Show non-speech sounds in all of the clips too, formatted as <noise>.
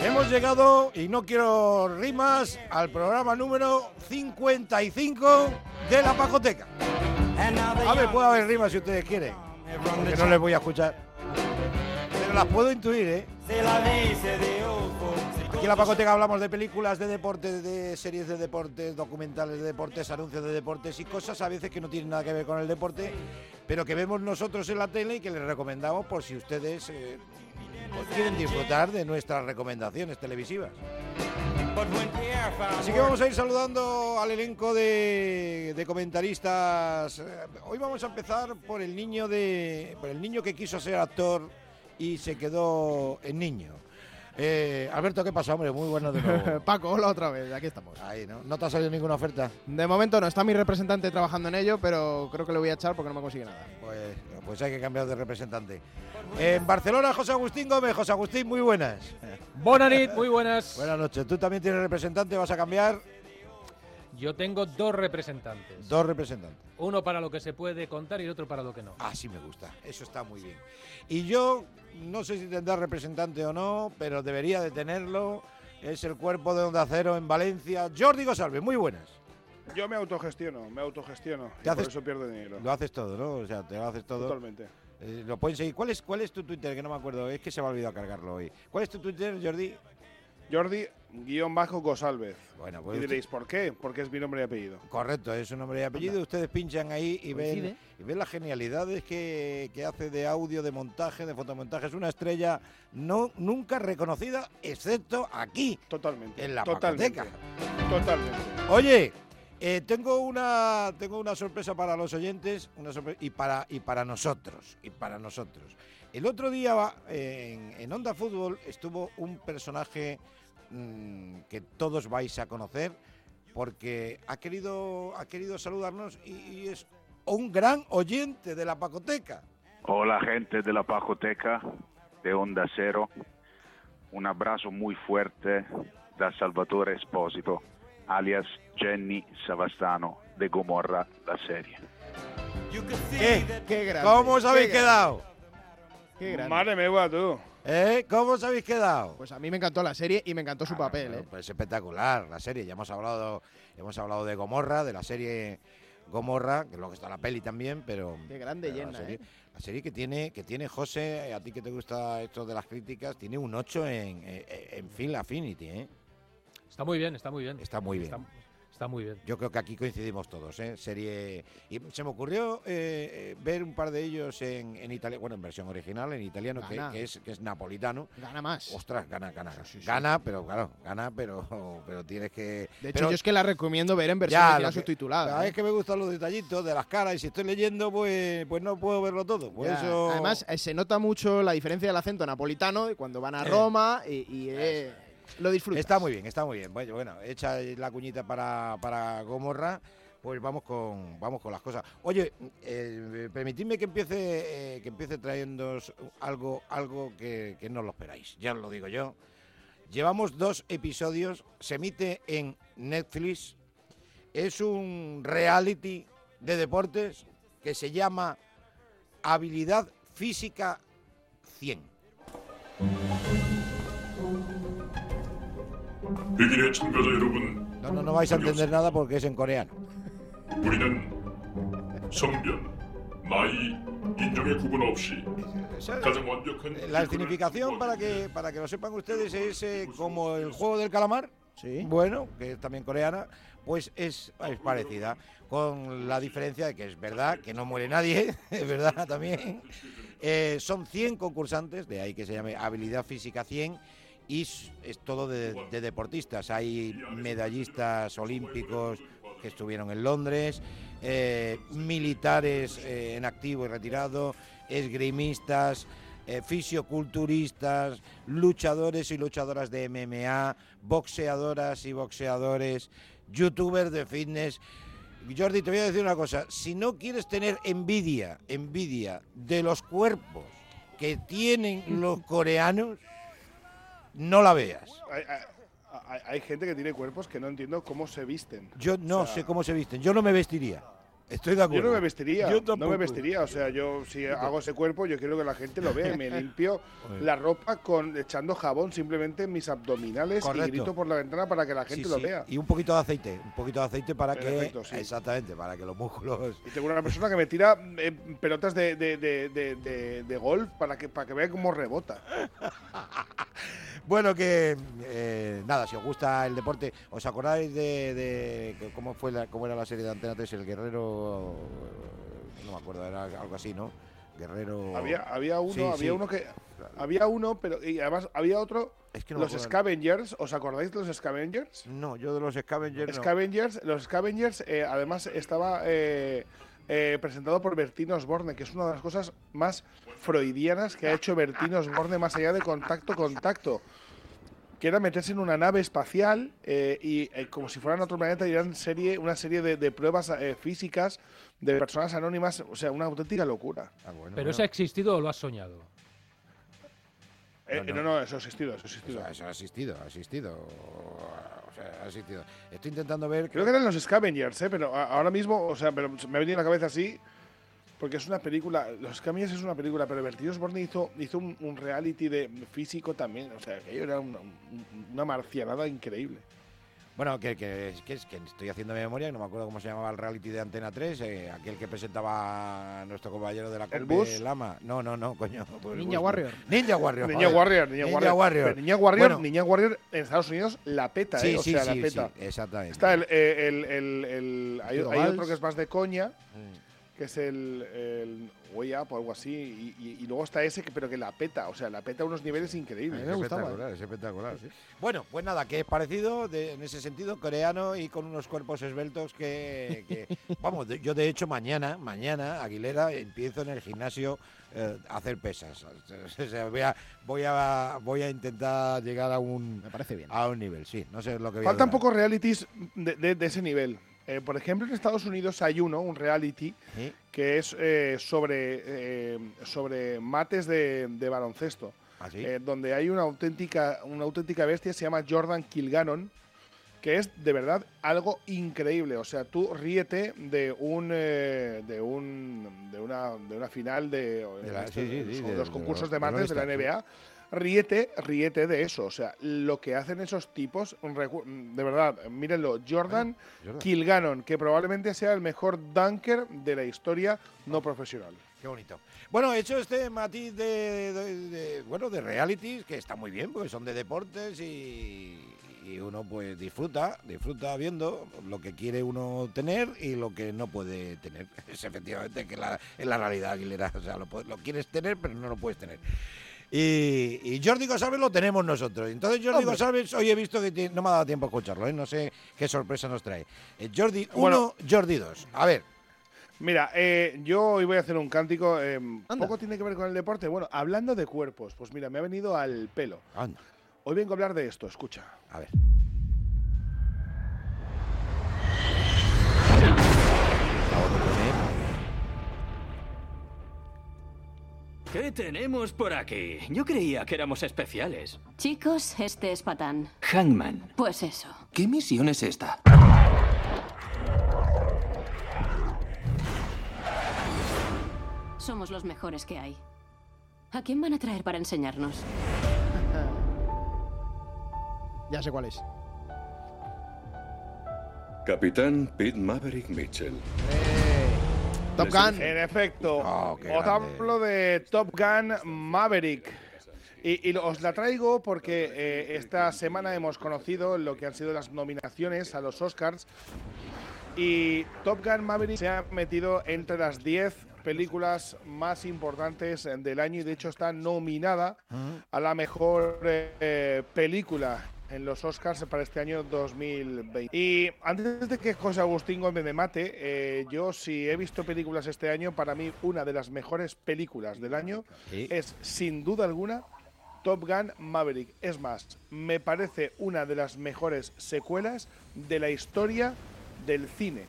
Hemos llegado, y no quiero rimas, al programa número 55 de la Pacoteca. A ver, puede haber rimas si ustedes quieren, que no les voy a escuchar. Las puedo intuir, ¿eh? Aquí en la Pacoteca hablamos de películas, de deportes, de series de deportes, documentales de deportes, anuncios de deportes y cosas a veces que no tienen nada que ver con el deporte, pero que vemos nosotros en la tele y que les recomendamos por si ustedes eh, pues quieren disfrutar de nuestras recomendaciones televisivas. Así que vamos a ir saludando al elenco de, de comentaristas. Eh, Hoy vamos a empezar por el niño de, por el niño que quiso ser actor y se quedó en niño. Eh, Alberto, ¿qué pasa, hombre? Muy bueno de nuevo. <laughs> Paco, hola otra vez, aquí estamos. Ahí, ¿no? ¿No te ha salido ninguna oferta? De momento no, está mi representante trabajando en ello, pero creo que lo voy a echar porque no me consigue nada. Pues, pues hay que cambiar de representante. En Barcelona, José Agustín Gómez. José Agustín, muy buenas. Bonanit, muy buenas. Buenas noches. Tú también tienes representante, vas a cambiar Yo tengo dos representantes. dos representantes. Uno para lo que se puede contar y otro para lo que no. Así me gusta, eso está muy bien. Y yo no sé si tendrá representante o no, pero debería de tenerlo. Es el cuerpo de Onda Cero en Valencia. Jordi Gosalve, muy buenas. Yo me autogestiono, me autogestiono. ¿Te y haces- por eso pierdo dinero. Lo haces todo, ¿no? O sea, te lo haces todo. Totalmente. Eh, lo pueden seguir. ¿Cuál es, ¿Cuál es tu Twitter? Que no me acuerdo. Es que se me ha olvidado cargarlo hoy. ¿Cuál es tu Twitter, Jordi? Jordi, guion bajo Gosalvez. Bueno, Y pues diréis, ¿por qué? Porque es mi nombre y apellido. Correcto, es un nombre y apellido. Ustedes pinchan ahí y ven, y ven las genialidades que, que hace de audio, de montaje, de fotomontaje. Es una estrella no, nunca reconocida, excepto aquí. Totalmente. En la Totalmente. Pacoteca. Totalmente. Oye, eh, tengo, una, tengo una sorpresa para los oyentes una y, para, y para nosotros. Y para nosotros. El otro día eh, en, en Onda Fútbol estuvo un personaje mm, que todos vais a conocer porque ha querido, ha querido saludarnos y, y es un gran oyente de la Pacoteca. Hola gente de la Pajoteca de Onda Cero, un abrazo muy fuerte da Salvatore Esposito, alias Jenny Savastano de Gomorra, la serie. ¿Qué? Qué grande. ¿Cómo os habéis qué grande, quedado? Qué grande. Madre mía, tú. ¿Eh? ¿Cómo os habéis quedado? Pues a mí me encantó la serie y me encantó su Ah, papel, bueno, ¿eh? Pues espectacular la serie. Ya hemos hablado, hemos hablado de Gomorra, de la serie Gomorra, que luego está la peli también, pero Qué grande pero la llena, serie, ¿eh? la serie que tiene, que tiene José, a ti que te gusta esto de las críticas, tiene un 8 en, en, en Film Affinity, ¿eh? Está muy bien, está muy bien. Está muy bien. Está, está muy bien. Yo creo que aquí coincidimos todos, ¿eh? Serie. Y se me ocurrió eh, eh, ver un par de ellos en, en Italia, bueno, en versión original, en italiano, que, es, que es napolitano. Gana más. Ostras, gana, gana. Sí, sí. Gana, pero claro, gana, pero, pero tienes que. De hecho, pero- yo es que la recomiendo ver en versión Ya, original que- subtitulada. Ah, ¿eh? Es que me gustan los detallitos de las caras y si estoy leyendo, pues, pues no puedo verlo todo. Por Ya. eso... Además, eh, se nota mucho la diferencia del acento napolitano de cuando van a Eh. Roma y, y, eh, lo disfrutas. está muy bien, está muy bien. Bueno, bueno hecha la cuñita para, para Gomorra, pues vamos con, vamos con las cosas. Oye, eh, permitidme que empiece, eh, que empiece trayéndoos algo, algo que, que no lo esperáis. Ya os lo digo yo. Llevamos dos episodios, se emite en Netflix. Es un reality de deportes que se llama Habilidad Física 100. 백인의 참가자 여러분, No, no, no vais a entender nada porque es en coreano. 우리는 성별, 나이, 인종의 구분 없이 Esa- 가장 완벽한 La 피부를 significación para que, para que lo sepan ustedes es eh, como el juego del calamar, Sí. bueno, que es también coreana, pues es, es parecida, con la diferencia de que es verdad que no muere nadie, <laughs> es verdad también. Eh, son 100 concursantes, de ahí que se llame Habilidad Física 100, y es, todo de, de deportistas. Hay medallistas olímpicos que estuvieron en Londres, eh, militares eh, en activo y retirado, esgrimistas, eh, fisioculturistas, luchadores y luchadoras de MMA, boxeadoras y boxeadores, youtubers de fitness. Jordi, te voy a decir una cosa, si no quieres tener envidia, envidia de los cuerpos que tienen los <laughs> coreanos, no la veas. Hay, hay- hay- hay gente que tiene cuerpos que no entiendo cómo se visten. Yo no O sea, sé cómo se visten, yo no me vestiría. Estoy de Yo acuerdo. no me vestiría, Yo no me vestiría. O sea, yo si hago ese cuerpo, yo quiero que la gente lo vea. Me <laughs> limpio la ropa con echando jabón simplemente en mis abdominales Correcto. y grito por la ventana para que la gente Sí, lo sí. vea. Y un poquito de aceite, un poquito de aceite para que sí. exactamente, para que los músculos Y tengo una persona que me tira eh, pelotas de, de, de- de golf para que, para que vea cómo rebota. <laughs> Bueno, que eh, nada, si os gusta el deporte, ¿os acordáis de, cómo fue la, cómo era la serie de Antena 3, El Guerrero? No me acuerdo, era algo así, ¿no? Guerrero. Había, había uno, Sí, había sí. uno que. Había uno, pero. Y además había otro. Es que no los. Scavengers, ¿os acordáis de los Scavengers? No, yo de los Scavengers. no. Scavengers, los Scavengers, eh, además estaba eh, eh, presentado por Bertino Osborne, que es una de las cosas más freudianas que ha hecho Bertino Osborne más allá de contacto contacto. Que era meterse en una nave espacial eh, y eh, como si fueran otro planeta y eran serie, una serie de, de pruebas eh, físicas de personas anónimas, o sea, una auténtica locura. Ah, bueno, ¿Pero bueno. eso ha existido o lo has soñado? Eh, No, no, no. no, eso ha existido, eso ha O existido. sea, eso ha existido, ha existido. O sea, ha existido. Estoy intentando ver. Creo que eran los Scavengers, ¿eh? pero ahora mismo, o sea, pero me ha venido a la cabeza así, porque es una película, Los Scavengers es una película, pero Bertín Osborne hizo, hizo un, un reality de físico también, o sea, aquello era una, un- una marcianada increíble. Bueno, que, que, es que, es que estoy haciendo memoria, y no me acuerdo cómo se llamaba el reality de Antena 3, eh, aquel que presentaba a nuestro compañero de la ¿El Bus? Lama. No, no, no, coño. pues Ninja Bus, Warrior. Ninja Warrior. Niña joder. Warrior, Niña, Ninja Warrior. Warrior. Niña Warrior, Bueno. Niña Warrior en Estados Unidos la peta, Sí, ¿eh? O sí, sea, sí, la peta. sí, exactamente. Está el, eh, el, el, el- hay, otro que es más de coña, Mm. Que es el, el Way Up o algo así, y, y- y luego está ese, que, pero que la peta, o sea, la peta a unos niveles increíbles. Gustaba, espectacular, es espectacular. sí. Bueno, pues nada, que es parecido de- en ese sentido, coreano y con unos cuerpos esbeltos que, que- <laughs> vamos, de- yo de hecho mañana, mañana, Aguilera, empiezo en el gimnasio eh, a hacer pesas. <laughs> O sea, voy, a, voy, a, voy a intentar llegar a un, Me parece bien. a un nivel, sí, no sé lo que voy a Faltan pocos realities de, de- de ese nivel. Eh, por ejemplo, en Estados Unidos hay uno, un reality, ¿Sí? que es eh, sobre, eh, sobre mates de, de baloncesto, ¿Así? eh, donde hay una auténtica, una auténtica bestia, se llama Jordan Kilgannon, que es de verdad algo increíble. O sea, tú ríete de un eh, de un de una, de una final de, De la- sí, son de- los concursos los- de mates de la. NBA. Ríete, ríete de eso. O sea, lo que hacen esos tipos, de verdad, mírenlo. Jordan Jordan. Kilgannon, que probablemente sea el mejor dunker de la historia no profesional. Qué bonito. Bueno, he hecho este matiz de, de- de- bueno, de realities que está muy bien, porque son de deportes y, y uno pues disfruta, disfruta viendo lo que quiere uno tener y lo que no puede tener. <laughs> Es efectivamente que la, es la realidad, Aguilera. O sea, lo, lo quieres tener, pero no lo puedes tener. Y, y Jordi González lo tenemos nosotros. Entonces Jordi Hombre. González, hoy he visto que no me ha dado tiempo a escucharlo, ¿eh? no sé qué sorpresa nos trae. Eh, Jordi 1, Bueno. Jordi 2. A ver, Mira, eh, yo hoy voy a hacer un cántico. eh, poco tiene que ver con el deporte. Bueno, hablando de cuerpos, pues mira, me ha venido al pelo. anda, Hoy vengo a hablar de esto, escucha. a ver. ¿Qué tenemos por aquí? Yo creía que éramos especiales. Chicos, este es Patán. Hangman. Pues eso. ¿Qué misión es esta? Somos los mejores que hay. ¿A quién van a traer para enseñarnos? <laughs> Ya sé cuál es. Capitán Pete Maverick Mitchell. Top Gun. En efecto, Oh, qué os hablo de Top Gun Maverick. Y, os la traigo porque eh, esta semana hemos conocido lo que han sido las nominaciones a los Oscars. Y Top Gun Maverick se ha metido entre las 10 películas más importantes del año y de hecho está nominada a la mejor eh, película en los Oscars para este año 2020. Y antes de que José Agustín Gómez me mate, eh, yo si he visto películas este año, para mí una de las mejores películas del año Sí. es sin duda alguna Top Gun Maverick. Es más, me parece una de las mejores secuelas de la historia del cine,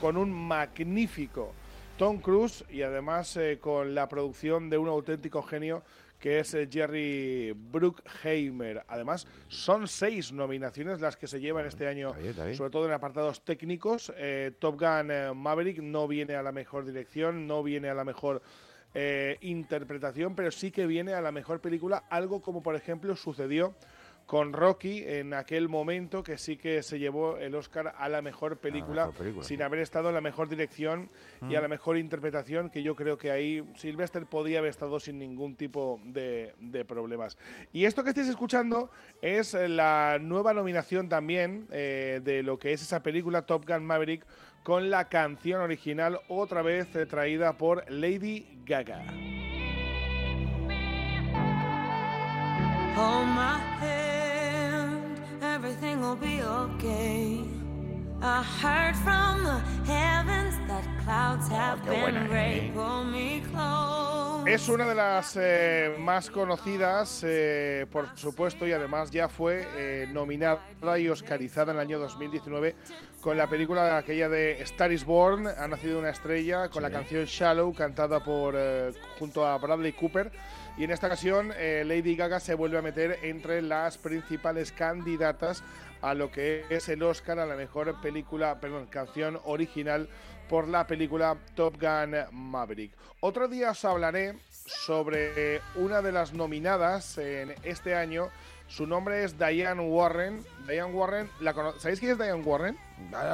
con un magnífico Tom Cruise y además eh, con la producción de un auténtico genio que es eh, Jerry Bruckheimer. Además, son seis nominaciones las que se llevan este año, Está bien, está bien. sobre todo en apartados técnicos. Eh, Top Gun eh, Maverick no viene a la mejor dirección, no viene a la mejor eh, interpretación, pero sí que viene a la mejor película, algo como por ejemplo sucedió con Rocky en aquel momento que sí que se llevó el Oscar a la mejor película, mejor película, sin sí. haber estado en la mejor dirección y a la mejor interpretación, que yo creo que ahí Sylvester podía haber estado sin ningún tipo de, de problemas. Y esto que estáis escuchando es la nueva nominación también eh, de lo que es esa película Top Gun Maverick con la canción original otra vez eh, traída por Lady Gaga. My everything will be okay. I heard from the heavens that clouds have qué buena, been. ¿eh? Pull me close. Es una de las eh, más conocidas, eh, por supuesto, y además ya fue eh, nominada y oscarizada en el año 2019 con la película aquella de Star is Born, Ha nacido una estrella, con la canción Shallow, cantada por eh, junto a Bradley Cooper. Y en esta ocasión, eh, Lady Gaga se vuelve a meter entre las principales candidatas a lo que es el Oscar a la mejor película, perdón, canción original por la película Top Gun Maverick. Otro día os hablaré sobre una de las nominadas en este año. Su nombre es Diane Warren. Diane Warren, ¿la ¿sabéis quién es Diane Warren?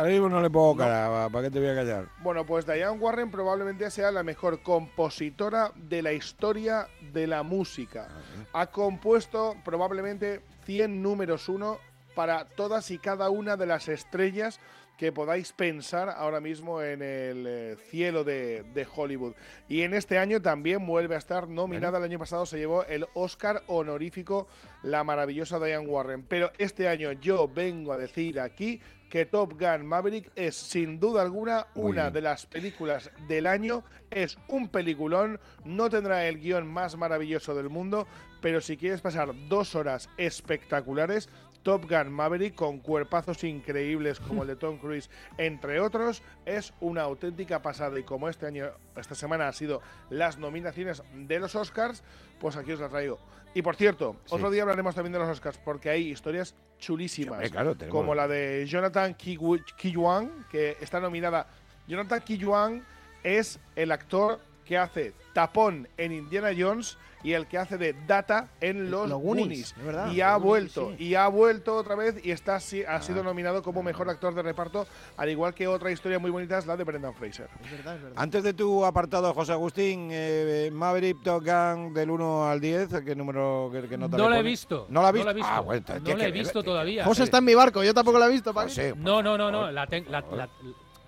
Mismo no le pongo cara, ¿para qué te voy a callar? Bueno, pues Diane Warren probablemente sea la mejor compositora de la historia de la música. Ha compuesto probablemente 100 números uno para todas y cada una de las estrellas que podáis pensar ahora mismo en el eh, cielo de, de Hollywood. Y en este año también vuelve a estar nominada. El año pasado se llevó el Oscar honorífico la maravillosa Diane Warren. Pero este año yo vengo a decir aquí que Top Gun Maverick es sin duda alguna una de las películas del año. Es un peliculón, no tendrá el guion más maravilloso del mundo, pero si quieres pasar dos horas espectaculares, Top Gun Maverick con cuerpazos increíbles como el de Tom Cruise, entre otros, es una auténtica pasada. Y como este año, esta semana ha sido las nominaciones de los Oscars, pues aquí os la traigo. Y por cierto, Sí. otro día hablaremos también de los Oscars, porque hay historias chulísimas hombre, claro, tenemos- como la de Jonathan Ki- Ki-yuan, que está nominada. Jonathan Ki-yuan es el actor que hace Tapón en Indiana Jones y el que hace de Data en Los, Los Goonies, Y ha Goonies, vuelto, sí. y ha vuelto otra vez y está si- ha sido Ah. nominado como mejor actor de reparto, al igual que otra historia muy bonita es la de Brendan Fraser. Es verdad, es verdad. Antes de tu apartado, José Agustín, eh, Maverick Top Gun del 1 al 10, ¿qué número, qué, qué nota No la he visto. ¿No la no visto? la he visto. Ah, bueno, no la he que visto que- todavía. José está en mi barco, yo tampoco lo he visto. No, no, no, no. La ten- la- la-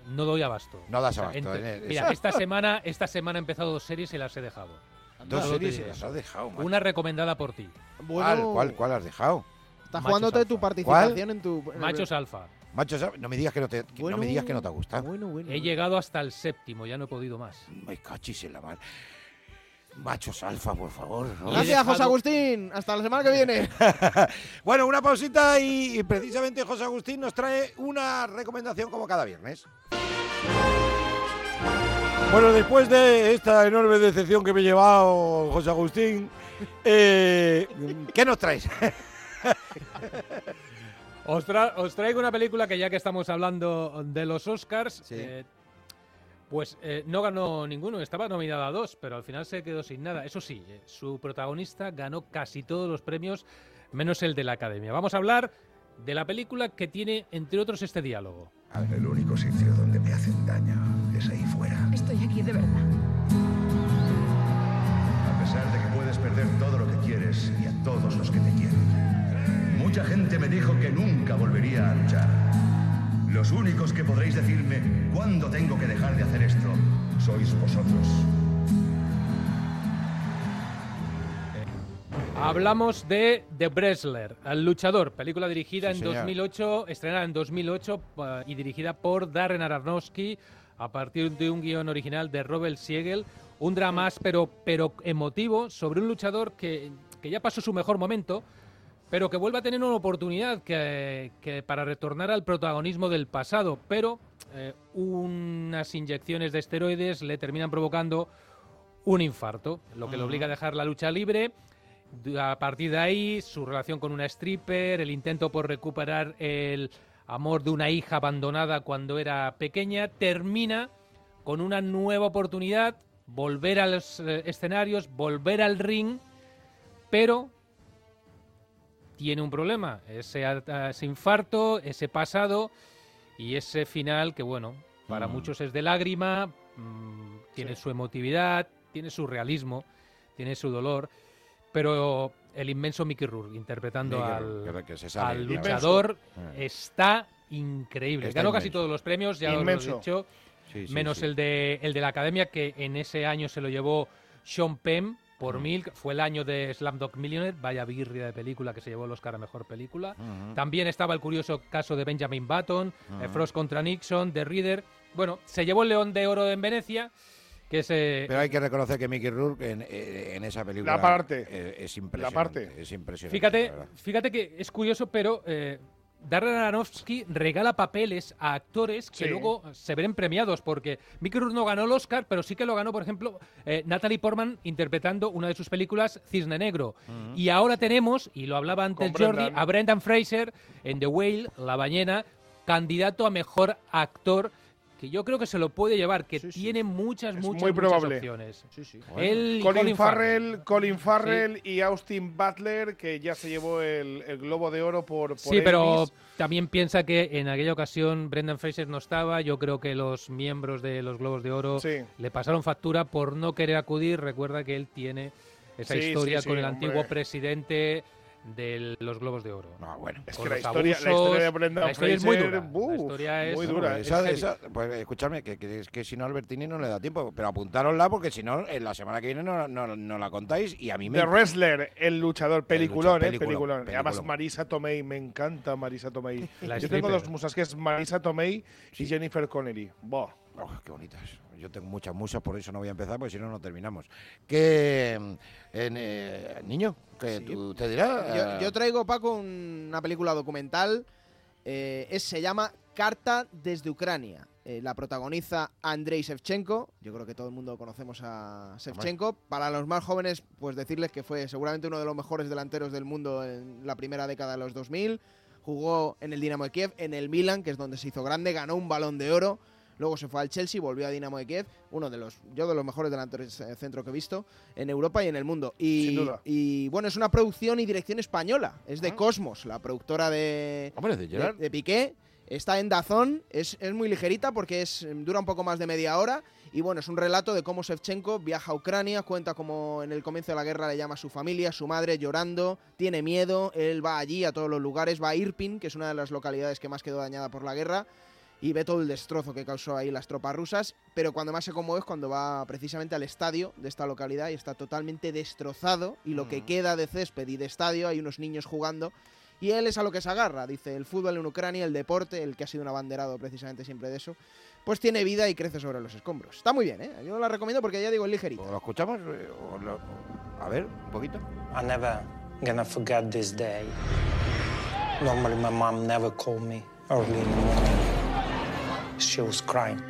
no doy abasto. No das O sea, abasto, entre- eh, mira, esta semana, esta semana he empezado dos series y las he dejado. dos series y las has dejado, macho. Una recomendada por ti. ¿Cuál, cuál, cuál has dejado? Estás Machos jugándote tu alfa. participación en tu. Machos alfa. Macho, ¿sabes? no me digas que no te, que no me digas que no te gusta. Bueno, bueno. He llegado hasta el séptimo, ya no he podido más. Me cachis en la mar. Machos alfa, por favor. ¿no? Gracias, José Agustín. Hasta la semana que viene. <laughs> Bueno, una pausita y, y precisamente José Agustín nos trae una recomendación como cada viernes. Bueno, después de esta enorme decepción que me he llevado, José Agustín, <laughs> eh, ¿qué nos traes? <laughs> Os, tra- os traigo una película que ya que estamos hablando de los Oscars, Sí. eh, pues eh, no ganó ninguno, estaba nominada a dos, pero al final se quedó sin nada. Eso sí, eh, su protagonista ganó casi todos los premios, menos el de la Academia. Vamos a hablar de la película que tiene, entre otros, este diálogo. El único sitio donde me hacen daño es ahí fuera. Estoy aquí de verdad. A pesar de que puedes perder todo lo que quieres y a todos los que te quieren. Mucha gente me dijo que nunca volvería a luchar. Los únicos que podréis decirme cuándo tengo que dejar de hacer esto sois vosotros. Hablamos de The Wrestler, El Luchador, película dirigida Sí, en señor. 2008, estrenada en 2008 pa- y dirigida por Darren Aronofsky a partir de un guion original de Robert Siegel, un drama áspero pero emotivo sobre un luchador que, que ya pasó su mejor momento, pero que vuelve a tener una oportunidad que, que para retornar al protagonismo del pasado, pero eh, unas inyecciones de esteroides le terminan provocando un infarto, lo que le obliga a dejar la lucha libre. A partir de ahí, su relación con una stripper, el intento por recuperar el amor de una hija abandonada cuando era pequeña, termina con una nueva oportunidad, volver a los eh, escenarios, volver al ring, pero tiene un problema, ese, ese infarto, ese pasado y ese final que, bueno, para Mm. muchos es de lágrima, mm, tiene su emotividad, tiene su realismo, tiene su dolor, pero el inmenso Mickey Rourke interpretando Mickey al, que sale, al luchador Inmenso. está increíble. Está Ganó casi todos los premios, ya os lo he dicho, Sí, sí, menos sí. el de el de la academia que en ese año se lo llevó Sean Penn por Mm. Milk, fue el año de Slamdog Millionaire, vaya birria de película que se llevó el Oscar a mejor película. También estaba el curioso caso de Benjamin Button, eh. Frost contra Nixon, The Reader. Bueno, se llevó el León de Oro en Venecia, que es eh, Pero hay que reconocer que Mickey Rourke en, eh, en esa película La parte. es impresionante. parte. Es impresionante. Fíjate, la fíjate que es curioso, pero eh, Darren Aronofsky regala papeles a actores que Sí. luego se ven premiados, porque Mickey Rourke no ganó el Oscar, pero sí que lo ganó, por ejemplo, eh, Natalie Portman interpretando una de sus películas, Cisne Negro. Y ahora tenemos, y lo hablaba antes Con Jordi, Brendan. a Brendan Fraser en The Whale, La Ballena, candidato a mejor actor que yo creo que se lo puede llevar, que tiene muchas, Es muchas, muy muchas probable. opciones. Sí, sí. Él Colin, Farrell. Farrell, Colin Farrell y Austin Butler, que ya se llevó el, el Globo de Oro por, por Sí, pero también piensa que en aquella ocasión Brendan Fraser no estaba. Yo creo que los miembros de los Globos de Oro Sí. le pasaron factura por no querer acudir. Recuerda que él tiene esa Sí, historia sí, sí, con el hombre. antiguo presidente de los Globos de Oro. No, bueno. Es que la historia, la abusos, historia de Brendan la historia Fraser, es muy dura. uf, la historia es muy dura. Esa- es heavy. esa- pues escúchame, que, que, es que si no Albertini no le da tiempo, pero apuntárosla porque si no, en la semana que viene no, no, no la contáis y a mí me... The Wrestler, el luchador, peliculón, luchador, eh, peliculón, peliculón. Además. Marisa Tomei, me encanta Marisa Tomei. La Yo tengo dos musas, que es Marisa Tomei y Jennifer Connelly. Buah. Oh, qué bonitas. Yo tengo muchas musas, por eso no voy a empezar, porque si no, no terminamos. Que, en, eh, niño, que tú te dirás... Yo, yo traigo, Paco, un- una película documental. eh, es- se llama Carta desde Ucrania. Eh, la protagoniza Andrei Shevchenko. Yo creo que todo el mundo conocemos a Shevchenko. Para los más jóvenes, pues decirles que fue seguramente uno de los mejores delanteros del mundo en la primera década de los 2000. Jugó en el Dinamo de Kiev, en el Milan, que es donde se hizo grande, ganó un balón de oro. Luego se fue al Chelsea, volvió a Dinamo de Kiev, uno de los, yo de los mejores delanteros de centro que he visto en Europa y en el mundo. Y, Sin duda. y bueno, es una producción y dirección española, es de Cosmos, la productora de, Hombre, de de, de Piqué. Está en Dazón, es, es muy ligerita porque es, mm, dura un poco más de media hora. Y bueno, es un relato de cómo Shevchenko viaja a Ucrania, cuenta cómo en el comienzo de la guerra le llama a su familia, su madre llorando, tiene miedo, él va allí a todos los lugares, va a Irpin, que es una de las localidades que más quedó dañada por la guerra, y ve todo el destrozo que causó ahí las tropas rusas, pero cuando más se conmueve es cuando va precisamente al estadio de esta localidad y está totalmente destrozado y lo que queda de césped y de estadio hay unos niños jugando y él es a lo que se agarra, dice, el fútbol en Ucrania, el deporte, el que ha sido un abanderado precisamente siempre de eso, pues tiene vida y crece sobre los escombros. Está muy bien, ¿eh? Yo la recomiendo porque ya digo, es ligerita. ¿Lo escuchamos? Eh, o lo- A ver, un poquito. I'm never gonna forget this day. Normally, my mom never called me early in the morning. She was crying.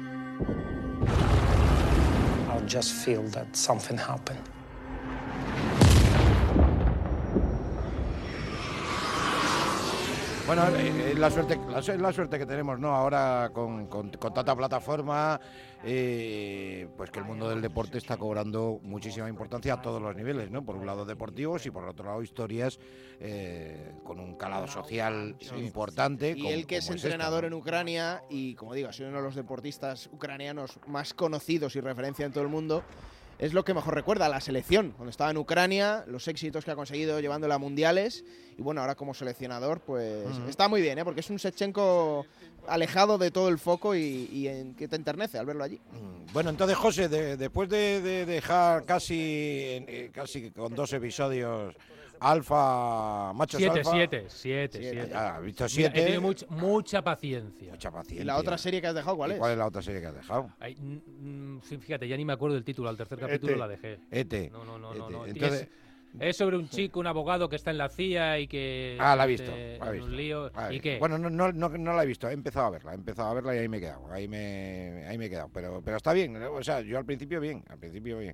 I'll just feel that something happened. Bueno, eh, es la suerte, la, la suerte que tenemos, ¿no? Ahora con, con- con tanta plataforma, eh, pues que el mundo del deporte está cobrando muchísima importancia a todos los niveles, ¿no? Por un lado deportivos y por otro lado historias eh, con un calado social importante. Y como- él que es esta, entrenador ¿no? en Ucrania y, como digo, ha sido uno de los deportistas ucranianos más conocidos y referencia en todo el mundo, es lo que mejor recuerda a la selección. Cuando estaba en Ucrania, los éxitos que ha conseguido llevándola a mundiales. Y bueno, ahora como seleccionador, pues está muy bien, ¿eh? porque es un Shevchenko alejado de todo el foco y, y en- que te enternece al verlo allí. Bueno, entonces, José, de- después de, de dejar casi, eh, casi con dos episodios alfa, machos Siete, alfa. siete, siete, Siete, siete. ya, has visto Mira, siete. He tenido mucha, mucha paciencia. Mucha paciencia. ¿Y la otra serie que has dejado cuál ¿Y es? ¿Cuál es la otra serie que has dejado? Ay, sí, fíjate, ya ni me acuerdo del título. Al tercer capítulo Ete. la dejé. Ete. No, no, no, no. Ete. no. Entonces- Es- Es sobre un chico, un abogado que está en la CIA y que. Ah, la he visto, mete la he en visto, un lío. la he ¿Y visto. qué? Bueno, no, no, no, no la he visto, he empezado a verla, he empezado a verla y ahí me he quedado, ahí me, ahí me he quedado, pero, pero está bien, o sea, yo al principio bien, al principio bien.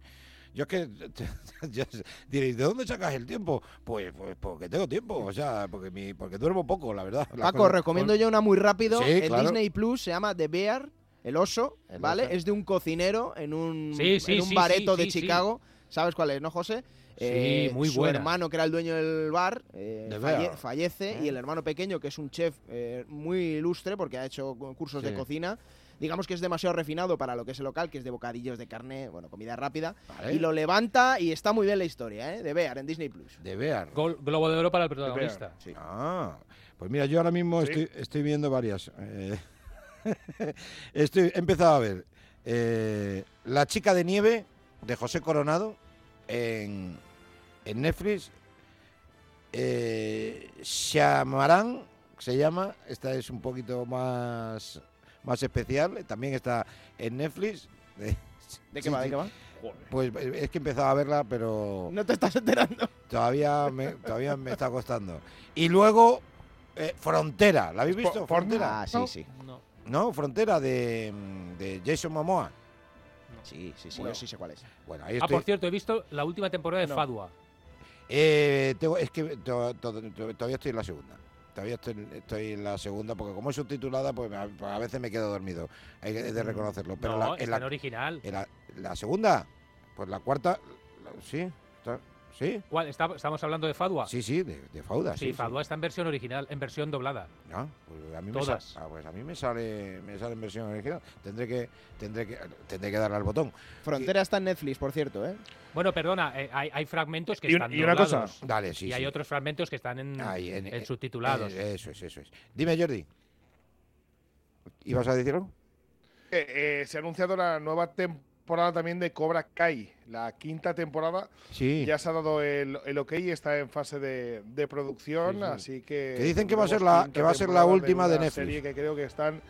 Yo es que <laughs> yo- diréis, ¿de dónde sacas el tiempo? Pues, pues porque tengo tiempo, o sea, porque mi, porque duermo poco, la verdad. Paco, recomiendo yo una muy rápido. Sí, en claro. Disney Plus se llama The Bear, el oso, El ¿vale? oso. Es de un cocinero en un, Sí, sí, en un sí, bareto sí, de sí, sí. Chicago. ¿Sabes cuál es, no, José? Eh, muy su buena. hermano, que era el dueño del bar, eh, The falle- Bear. fallece y el hermano pequeño, que es un chef eh, muy ilustre porque ha hecho cursos de Sí. cocina, digamos que es demasiado refinado para lo que es el local, que es de bocadillos de carne, bueno, comida rápida, Vale. y lo levanta y está muy bien la historia, ¿eh? De Bear en Disney Plus. De Bear. Gol- Globo de Oro para el protagonista. Ah, pues mira, yo ahora mismo Sí. estoy, estoy viendo varias. eh, <laughs> estoy, he empezado a ver eh, La chica de nieve de José Coronado en, en Netflix. Eh, Shamarán se llama. Esta es un poquito más, más especial. También está en Netflix. <laughs> ¿De qué va? ¿De qué va? Pues es que he empezado a verla, pero No te estás enterando. todavía me, todavía me está costando. Y luego, eh, Frontera, ¿la habéis visto? Frontera. Ah, sí, sí. No. No, Frontera de, de Jason Momoa. Sí, sí, sí, Bueno. yo sí sé cuál es. Bueno, ahí Ah, estoy. por cierto, he visto la última temporada de No. Fadua. Eh, tengo- es que to- to- to- todavía estoy en la segunda. Todavía estoy, estoy en la segunda, porque como es subtitulada, pues a, a veces me quedo dormido. Hay que- de reconocerlo. Pero no, la, en está la, en original. en la- la segunda, pues la cuarta, la- sí, está- sí, ¿Cuál? Está- ¿Estamos hablando de Fadua? sí, sí, de, de Fauda. Sí, Sí, Fadua está en versión original, en versión doblada. Ah, pues a mí me Todas. sa- ah, pues a mí me sale, me sale en versión original. Tendré que, tendré que, tendré que darle al botón. Frontera está en Netflix, por cierto, ¿eh? Bueno, perdona, eh, hay, hay fragmentos que Y están y una cosa. Dale, sí, y hay otros fragmentos que están en, Ahí, en- en eh, subtitulados. Eh, eso es, eso es. Dime, Jordi. ¿Ibas a decir algo? Eh, eh, se ha anunciado la nueva temporada también de Cobra Kai. La quinta temporada Sí. ya se ha dado el, el ok y está en fase de, de producción, Sí, sí. así que... Que dicen que va a ser la- que va a ser la temporada última de una Netflix. serie que creo que están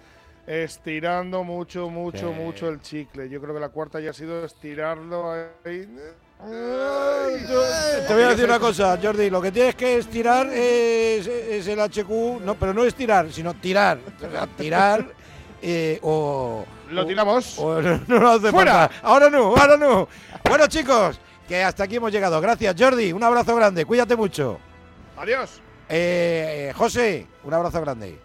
estirando mucho, mucho, Sí. mucho el chicle. Yo creo que la cuarta ya ha sido estirarlo ahí. Te voy a decir una cosa, Jordi. Lo que tienes que estirar es, es el HQ, no, pero no estirar, sino tirar. Tirar eh, o. Lo tiramos. <laughs> o no, no lo hace ¡Fuera! falta. Ahora no, ahora no. Bueno, chicos, que hasta aquí hemos llegado. Gracias, Jordi. Un abrazo grande. Cuídate mucho. Adiós. Eh, José, un abrazo grande.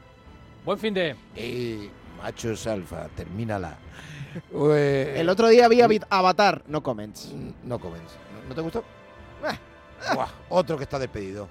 Buen fin de. Eh, machos alfa, termínala. Eh, El otro día vi Avatar, no comments. No comments. ¿No, no te gustó? Buah, otro que está despedido.